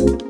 Música